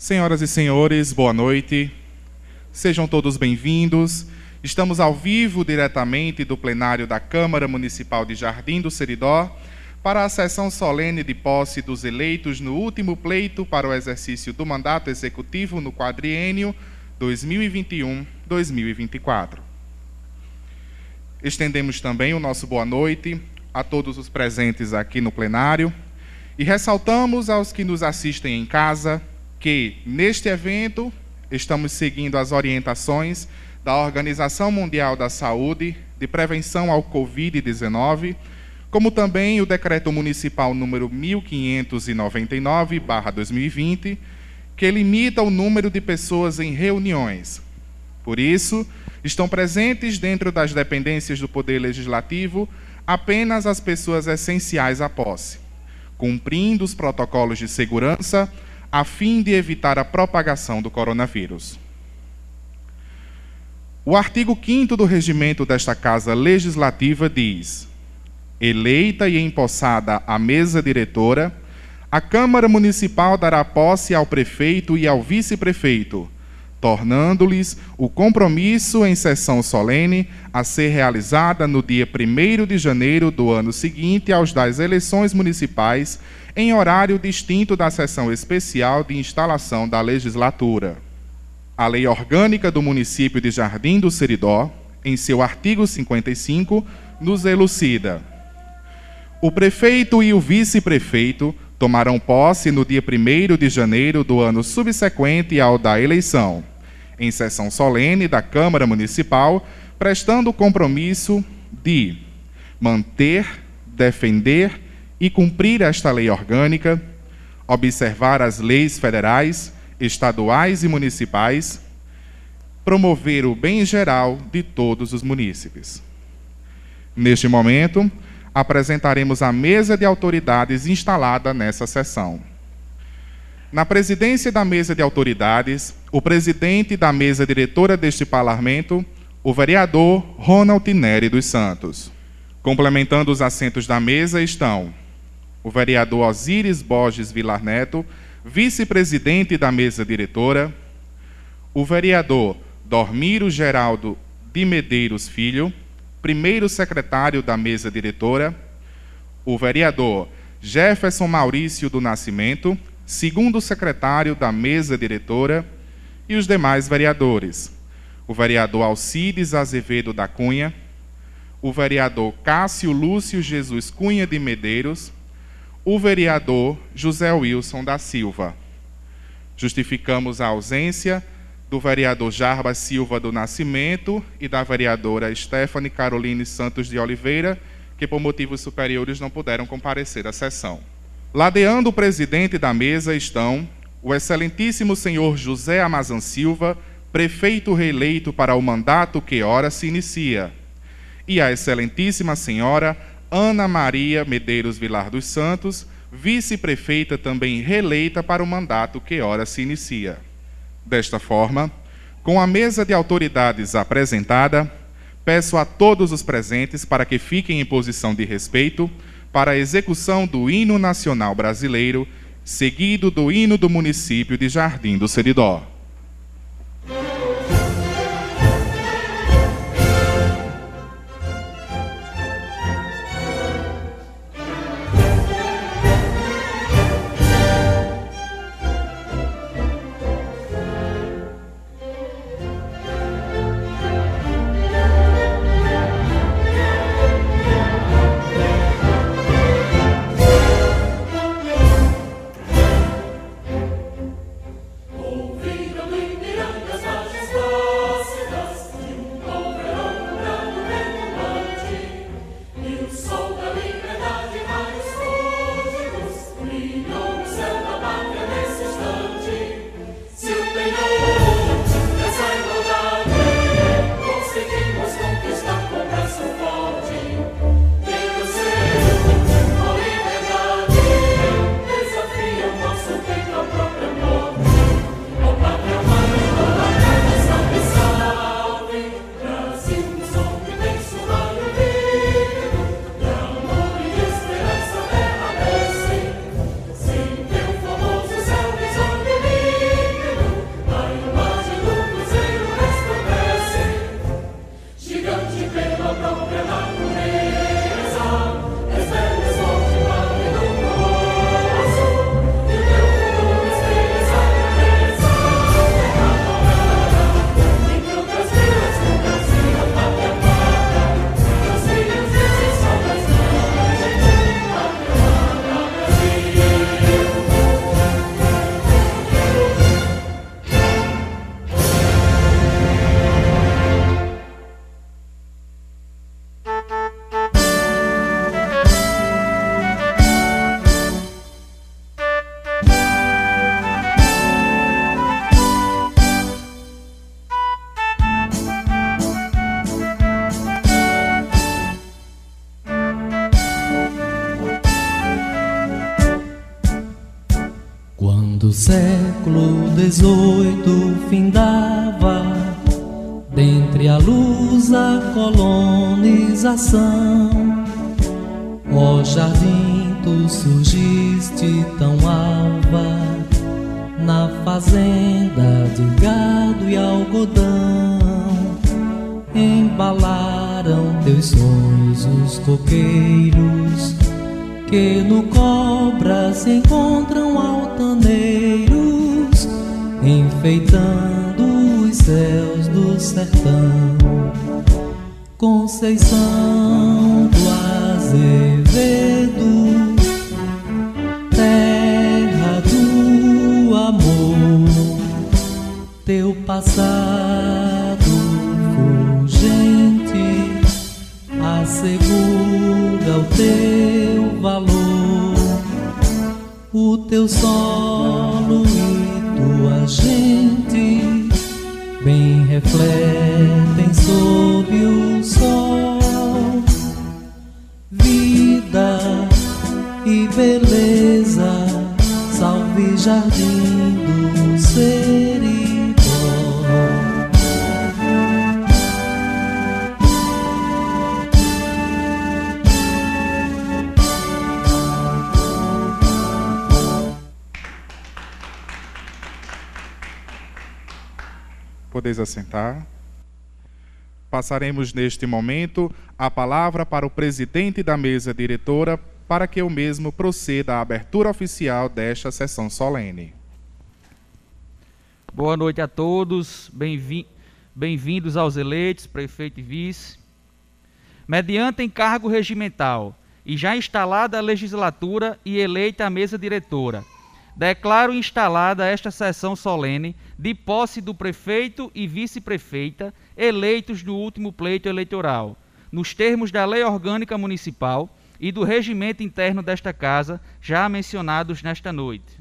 Senhoras e senhores, boa noite. Sejam todos bem-vindos. Estamos ao vivo diretamente do plenário da Câmara Municipal de Jardim do Seridó para a sessão solene de posse dos eleitos no último pleito para o exercício do mandato executivo no quadriênio 2021-2024. Estendemos também o nosso boa noite a todos os presentes aqui no plenário e ressaltamos aos que nos assistem em casa que neste evento estamos seguindo as orientações da Organização Mundial da Saúde de prevenção ao COVID-19, como também o decreto municipal número 1599/2020, que limita o número de pessoas em reuniões. Por isso, estão presentes dentro das dependências do Poder Legislativo apenas as pessoas essenciais à posse, cumprindo os protocolos de segurança a fim de evitar a propagação do coronavírus. O artigo 5 do regimento desta Casa Legislativa diz: Eleita e empossada a mesa diretora, a Câmara Municipal dará posse ao prefeito e ao vice-prefeito, tornando-lhes o compromisso em sessão solene a ser realizada no dia 1 de janeiro do ano seguinte aos das eleições municipais em horário distinto da sessão especial de instalação da legislatura. A Lei Orgânica do Município de Jardim do Seridó, em seu artigo 55, nos elucida. O prefeito e o vice-prefeito tomarão posse no dia 1 de janeiro do ano subsequente ao da eleição, em sessão solene da Câmara Municipal, prestando o compromisso de manter, defender e cumprir esta lei orgânica, observar as leis federais, estaduais e municipais, promover o bem geral de todos os munícipes. Neste momento, apresentaremos a mesa de autoridades instalada nessa sessão. Na presidência da mesa de autoridades, o presidente da mesa diretora deste parlamento, o vereador Ronald Neri dos Santos. Complementando os assentos da mesa estão o vereador Osíris Borges Vilar Neto, vice-presidente da mesa diretora, o vereador Dormiro Geraldo de Medeiros Filho, primeiro secretário da mesa diretora, o vereador Jefferson Maurício do Nascimento, segundo secretário da mesa diretora, e os demais vereadores, o vereador Alcides Azevedo da Cunha, o vereador Cássio Lúcio Jesus Cunha de Medeiros, o vereador José Wilson da Silva. Justificamos a ausência do vereador Jarbas Silva do Nascimento e da vereadora Stephanie Caroline Santos de Oliveira, que por motivos superiores não puderam comparecer à sessão. Ladeando o presidente da mesa estão o excelentíssimo senhor José Amazan Silva, prefeito reeleito para o mandato que ora se inicia, e a excelentíssima senhora Ana Maria Medeiros Vilar dos Santos, vice-prefeita também reeleita para o mandato que ora se inicia. Desta forma, com a mesa de autoridades apresentada, peço a todos os presentes para que fiquem em posição de respeito para a execução do hino nacional brasileiro, seguido do hino do município de Jardim do Seridó. Século XVIII findava, dentre a luz a colonização. Ó jardim, tu surgiste tão alva, na fazenda de gado e algodão. Embalaram teus sonhos os coqueiros que no cobra se encontram altaneiros enfeitando os céus do sertão. Conceição podeis assentar. Passaremos neste momento a palavra para o presidente da mesa diretora para que o mesmo proceda à abertura oficial desta sessão solene. Boa noite a todos, bem-vindos aos eleitos, prefeito e vice. Mediante encargo regimental e já instalada a legislatura e eleita a mesa diretora, declaro instalada esta sessão solene de posse do prefeito e vice-prefeita eleitos no último pleito eleitoral, nos termos da Lei Orgânica Municipal e do regimento interno desta casa, já mencionados nesta noite.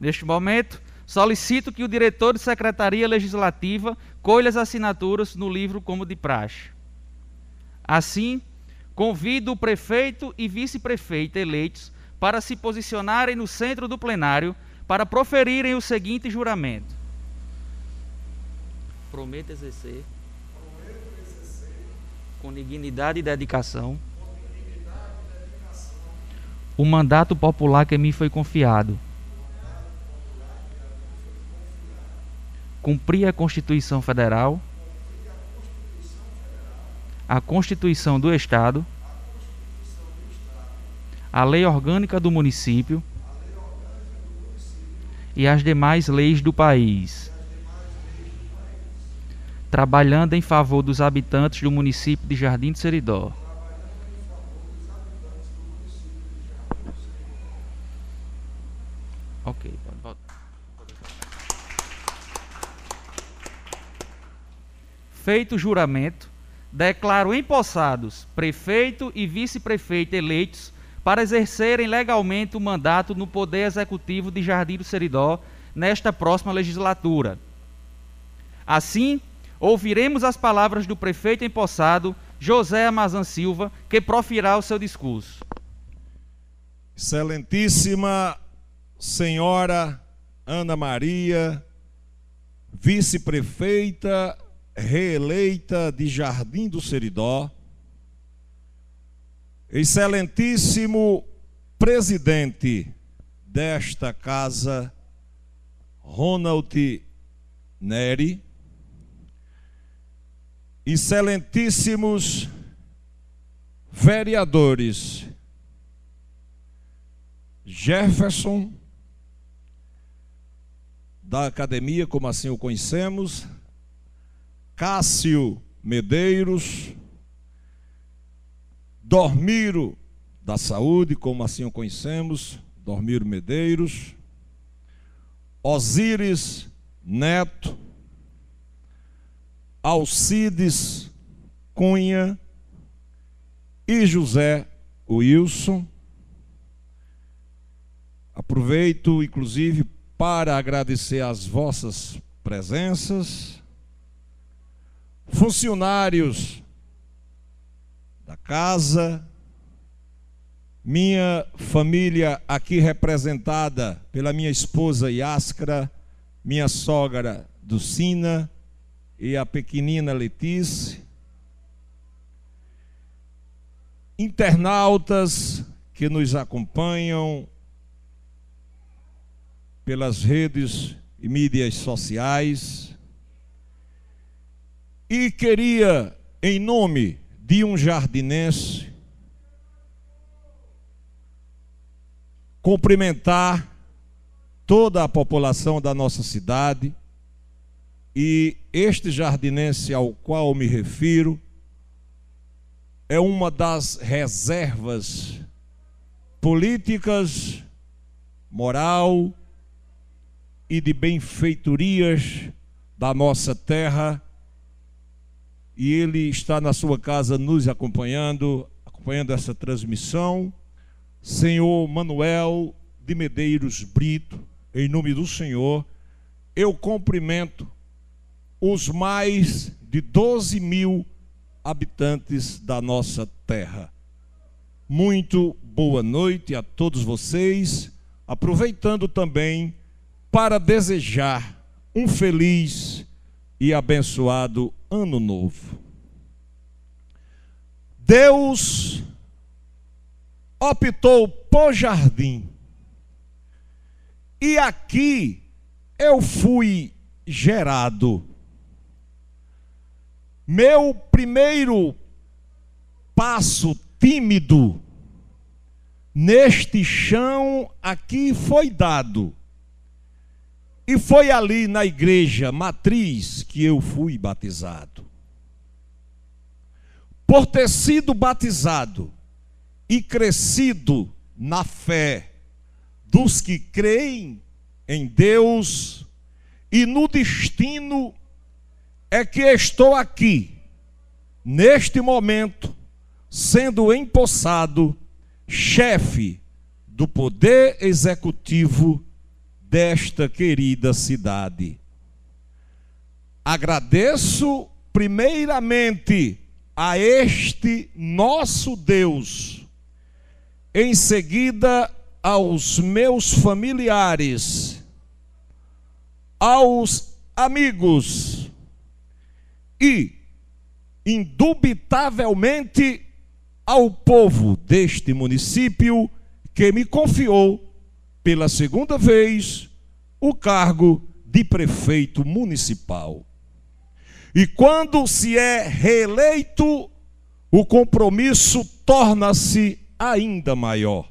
Neste momento, solicito que o diretor de Secretaria Legislativa colha as assinaturas no livro como de praxe. Assim, convido o prefeito e vice-prefeita eleitos para se posicionarem no centro do plenário para proferirem o seguinte juramento. Prometo exercer, com dignidade e dedicação, o mandato popular que me foi confiado. Cumprir a Constituição Federal, a Constituição do Estado a lei orgânica do município e as demais leis do país, trabalhando em favor dos habitantes do município de Jardim do Seridó. Ok, pode. Feito o juramento, declaro empossados prefeito e vice-prefeito eleitos para exercerem legalmente o mandato no Poder Executivo de Jardim do Seridó nesta próxima legislatura. Assim, ouviremos as palavras do prefeito empossado, José Amazan Silva, que profirá o seu discurso. Excelentíssima Senhora Ana Maria, vice-prefeita reeleita de Jardim do Seridó, Excelentíssimo presidente desta casa, Ronald Neri, excelentíssimos vereadores Jefferson, da academia, como assim o conhecemos, Cássio Medeiros, Dormiro da Saúde, como assim o conhecemos, Dormiro Medeiros, Osíris Neto, Alcides Cunha. E José Wilson. Aproveito, inclusive, para agradecer as vossas presenças, funcionários da casa, minha família aqui representada pela minha esposa Yáscara, minha sogra Dulcina e a pequenina Letícia, internautas que nos acompanham pelas redes e mídias sociais, e queria, em nome de um jardinense, cumprimentar toda a população da nossa cidade e este jardinense ao qual me refiro é uma das reservas políticas, moral e de benfeitorias da nossa terra. E ele está na sua casa nos acompanhando, acompanhando essa transmissão. Senhor Manuel de Medeiros Brito, em nome do Senhor, eu cumprimento os mais de 12 mil habitantes da nossa terra. Muito boa noite a todos vocês, aproveitando também para desejar um feliz e abençoado ano novo. Deus optou por jardim. E aqui eu fui gerado. Meu primeiro passo tímido neste chão aqui foi dado. E foi ali na igreja matriz que eu fui batizado. Por ter sido batizado e crescido na fé dos que creem em Deus e no destino, é que estou aqui, neste momento, sendo empossado chefe do poder executivo desta querida cidade. Agradeço primeiramente a este nosso Deus, em seguida aos meus familiares, aos amigos e, indubitavelmente, ao povo deste município que me confiou pela segunda vez o cargo de prefeito municipal. E quando se é reeleito, o compromisso torna-se ainda maior.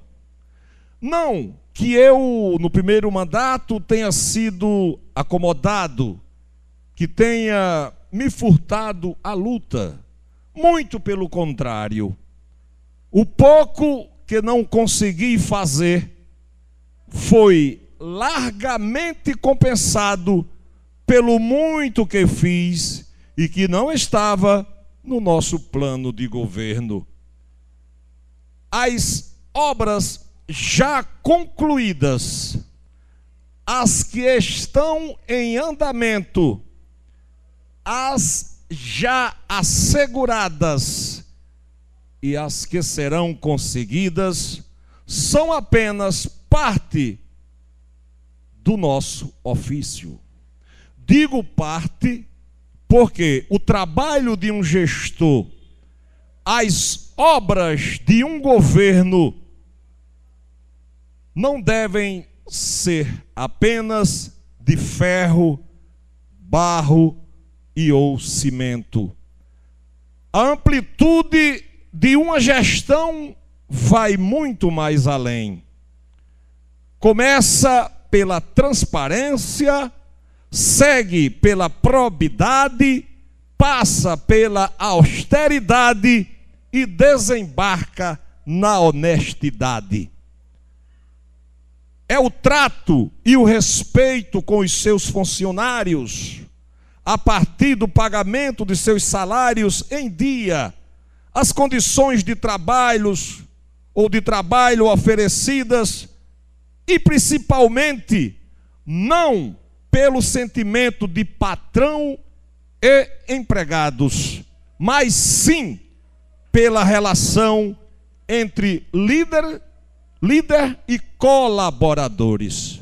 Não que eu, no primeiro mandato, tenha sido acomodado, que tenha me furtado a luta. Muito pelo contrário. O pouco que não consegui fazer foi largamente compensado pelo muito que fiz e que não estava no nosso plano de governo. As obras já concluídas, as que estão em andamento, as já asseguradas e as que serão conseguidas são apenas parte do nosso ofício. Digo parte porque o trabalho de um gestor, as obras de um governo, não devem ser apenas de ferro, barro e ou cimento. A amplitude de uma gestão vai muito mais além. Começa pela transparência, segue pela probidade, passa pela austeridade e desembarca na honestidade. É o trato e o respeito com os seus funcionários, a partir do pagamento de seus salários em dia, as condições de trabalhos ou de trabalho oferecidas e principalmente não pelo sentimento de patrão e empregados, mas sim pela relação entre líder, líder e colaboradores.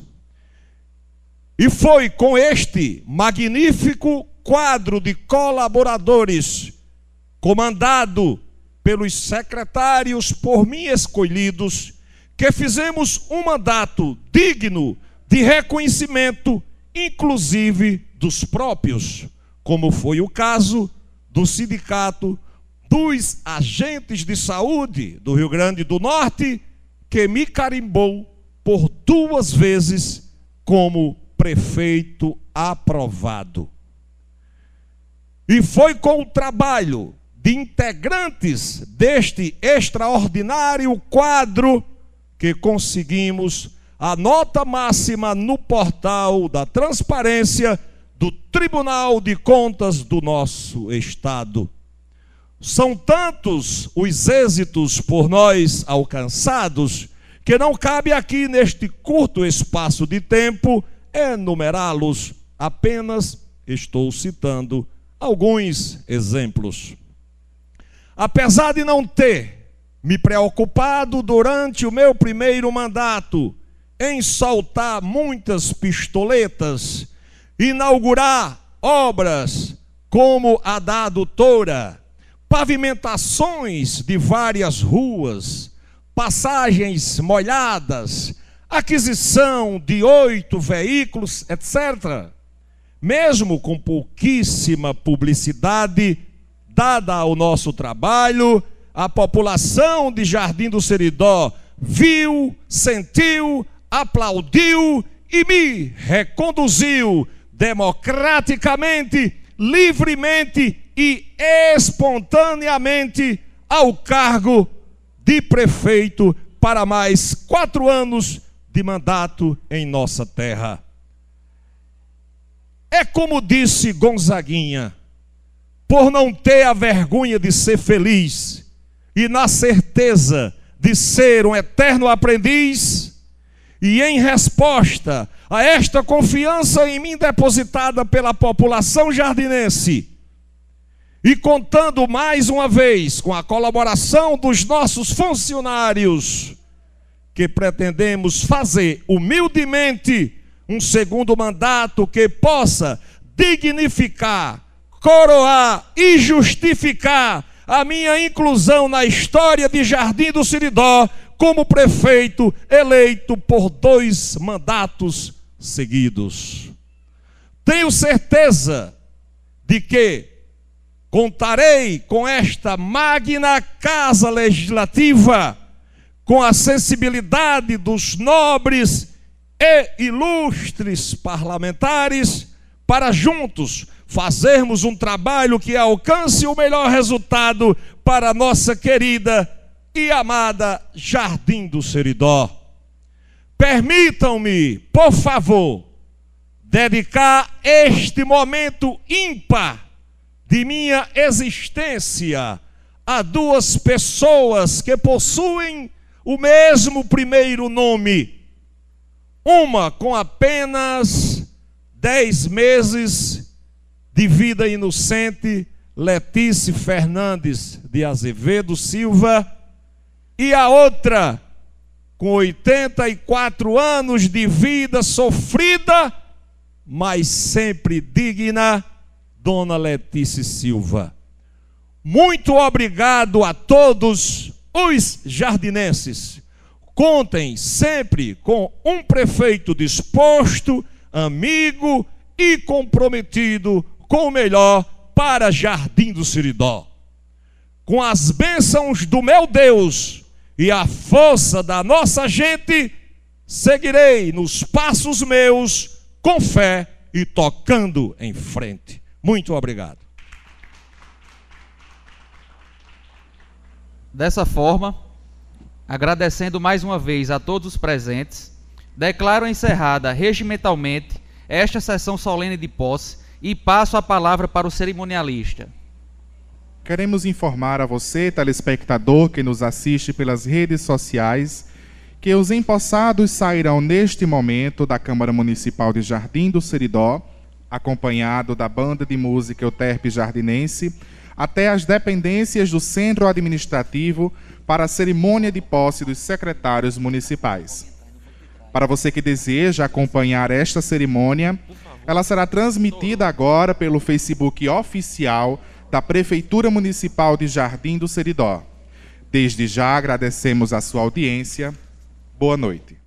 E foi com este magnífico quadro de colaboradores, comandado pelos secretários por mim escolhidos, que fizemos um mandato digno de reconhecimento, inclusive dos próprios, como foi o caso do sindicato dos agentes de saúde do Rio Grande do Norte, que me carimbou por duas vezes como prefeito aprovado. E foi com o trabalho de integrantes deste extraordinário quadro que conseguimos a nota máxima no portal da transparência do Tribunal de Contas do nosso Estado. São tantos os êxitos por nós alcançados que não cabe aqui neste curto espaço de tempo enumerá-los, apenas estou citando alguns exemplos. Apesar de não ter me preocupado durante o meu primeiro mandato em soltar muitas pistoletas, inaugurar obras como a da adutora, pavimentações de várias ruas, passagens molhadas, aquisição de oito veículos, etc. Mesmo com pouquíssima publicidade dada ao nosso trabalho, a população de Jardim do Seridó viu, sentiu, aplaudiu e me reconduziu democraticamente, livremente e espontaneamente ao cargo de prefeito para mais quatro anos de mandato em nossa terra. É como disse Gonzaguinha, por não ter a vergonha de ser feliz e na certeza de ser um eterno aprendiz, e em resposta a esta confiança em mim depositada pela população jardinense, e contando mais uma vez com a colaboração dos nossos funcionários, que pretendemos fazer humildemente um segundo mandato que possa dignificar, coroar e justificar a minha inclusão na história de Jardim do Siridó como prefeito eleito por dois mandatos seguidos. Tenho certeza de que contarei com esta magna casa legislativa com a sensibilidade dos nobres e ilustres parlamentares, para juntos fazermos um trabalho que alcance o melhor resultado para a nossa querida e amada Jardim do Seridó. Permitam-me, por favor, dedicar este momento ímpar de minha existência a duas pessoas que possuem o mesmo primeiro nome, uma com apenas dez meses de vida inocente, Letícia Fernandes de Azevedo Silva, e a outra com 84 anos de vida sofrida, mas sempre digna, Dona Letícia Silva. Muito obrigado a todos os jardinenses contem sempre com um prefeito disposto, amigo e comprometido com o melhor para Jardim do Siridó. Com as bênçãos do meu Deus e a força da nossa gente, seguirei nos passos meus com fé e tocando em frente. Muito obrigado. Dessa forma, agradecendo mais uma vez a todos os presentes, declaro encerrada regimentalmente esta sessão solene de posse e passo a palavra para o cerimonialista. Queremos informar a você, telespectador que nos assiste pelas redes sociais, que os empossados sairão neste momento da Câmara Municipal de Jardim do Seridó, acompanhado da banda de música Euterpe Jardinense, até as dependências do centro administrativo para a cerimônia de posse dos secretários municipais. Para você que deseja acompanhar esta cerimônia, ela será transmitida agora pelo Facebook oficial da Prefeitura Municipal de Jardim do Seridó. Desde já agradecemos a sua audiência. Boa noite.